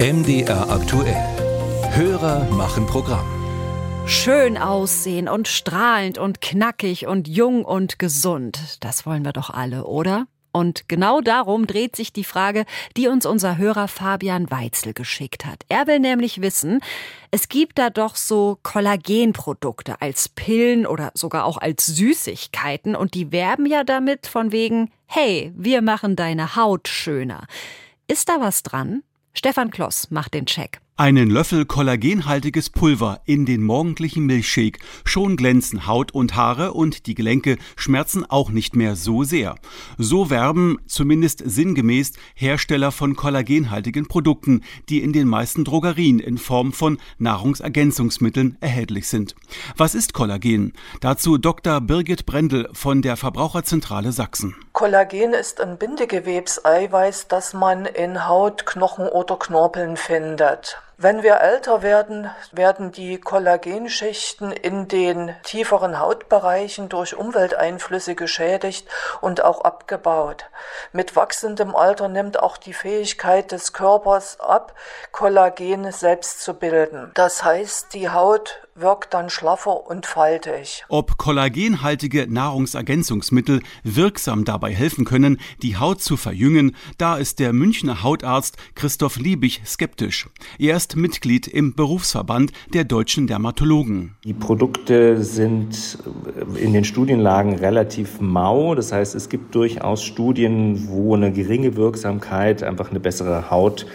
MDR aktuell. Hörer machen Programm. Schön aussehen und strahlend und knackig und jung und gesund. Das wollen wir doch alle, oder? Und genau darum dreht sich die Frage, die uns unser Hörer Fabian Weitzel geschickt hat. Er will nämlich wissen, es gibt da doch so Kollagenprodukte als Pillen oder sogar auch als Süßigkeiten und die werben ja damit von wegen, hey, wir machen deine Haut schöner. Ist da was dran? Stefan Kloss macht den Check. Einen Löffel kollagenhaltiges Pulver in den morgendlichen Milchshake. Schon glänzen Haut und Haare und die Gelenke schmerzen auch nicht mehr so sehr. So werben zumindest sinngemäß Hersteller von kollagenhaltigen Produkten, die in den meisten Drogerien in Form von Nahrungsergänzungsmitteln erhältlich sind. Was ist Kollagen? Dazu Dr. Birgit Brendel von der Verbraucherzentrale Sachsen. Kollagen ist ein Bindegewebseiweiß, das man in Haut, Knochen oder Knorpeln findet. Wenn wir älter werden, werden die Kollagenschichten in den tieferen Hautbereichen durch Umwelteinflüsse geschädigt und auch abgebaut. Mit wachsendem Alter nimmt auch die Fähigkeit des Körpers ab, Kollagen selbst zu bilden. Das heißt, die Haut wirkt dann schlaffer und faltig. Ob kollagenhaltige Nahrungsergänzungsmittel wirksam dabei helfen können, die Haut zu verjüngen, da ist der Münchner Hautarzt Christoph Liebig skeptisch. Er ist Mitglied im Berufsverband der deutschen Dermatologen. Die Produkte sind in den Studienlagen relativ mau. Das heißt, es gibt durchaus Studien, wo eine geringe Wirksamkeit einfach eine bessere Haut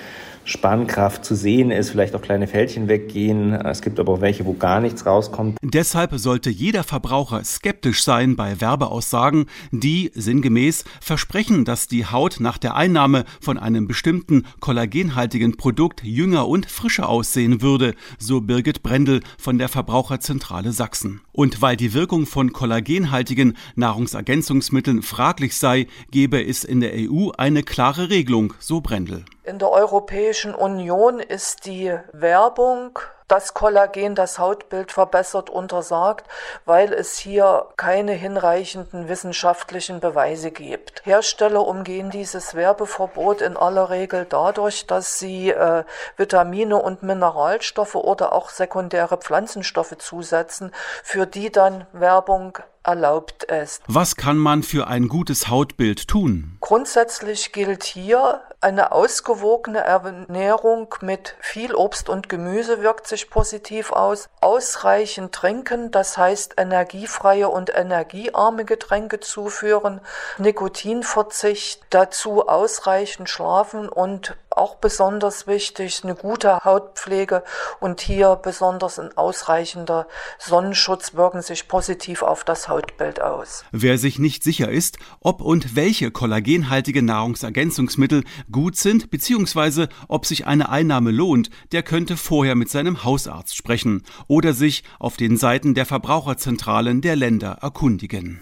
Spannkraft zu sehen ist, vielleicht auch kleine Fältchen weggehen. Es gibt aber auch welche, wo gar nichts rauskommt. Deshalb sollte jeder Verbraucher skeptisch sein bei Werbeaussagen, die sinngemäß versprechen, dass die Haut nach der Einnahme von einem bestimmten kollagenhaltigen Produkt jünger und frischer aussehen würde, so Birgit Brendel von der Verbraucherzentrale Sachsen. Und weil die Wirkung von kollagenhaltigen Nahrungsergänzungsmitteln fraglich sei, gebe es in der EU eine klare Regelung, so Brendel. In der Europäischen Union ist die Werbung dass Kollagen das Hautbild verbessert, untersagt, weil es hier keine hinreichenden wissenschaftlichen Beweise gibt. Hersteller umgehen dieses Werbeverbot in aller Regel dadurch, dass sie äh, Vitamine und Mineralstoffe oder auch sekundäre Pflanzenstoffe zusetzen, für die dann Werbung erlaubt ist. Was kann man für ein gutes Hautbild tun? Grundsätzlich gilt hier, eine ausgewogene Ernährung mit viel Obst und Gemüse wirkt sich positiv aus. Ausreichend trinken, das heißt energiefreie und energiearme Getränke zuführen. Nikotinverzicht, dazu ausreichend schlafen und auch besonders wichtig eine gute Hautpflege und hier besonders ein ausreichender Sonnenschutz wirken sich positiv auf das Hautbild aus. Wer sich nicht sicher ist, ob und welche kollagenhaltige Nahrungsergänzungsmittel gut sind bzw. ob sich eine Einnahme lohnt, der könnte vorher mit seinem Hausarzt sprechen oder sich auf den Seiten der Verbraucherzentralen der Länder erkundigen.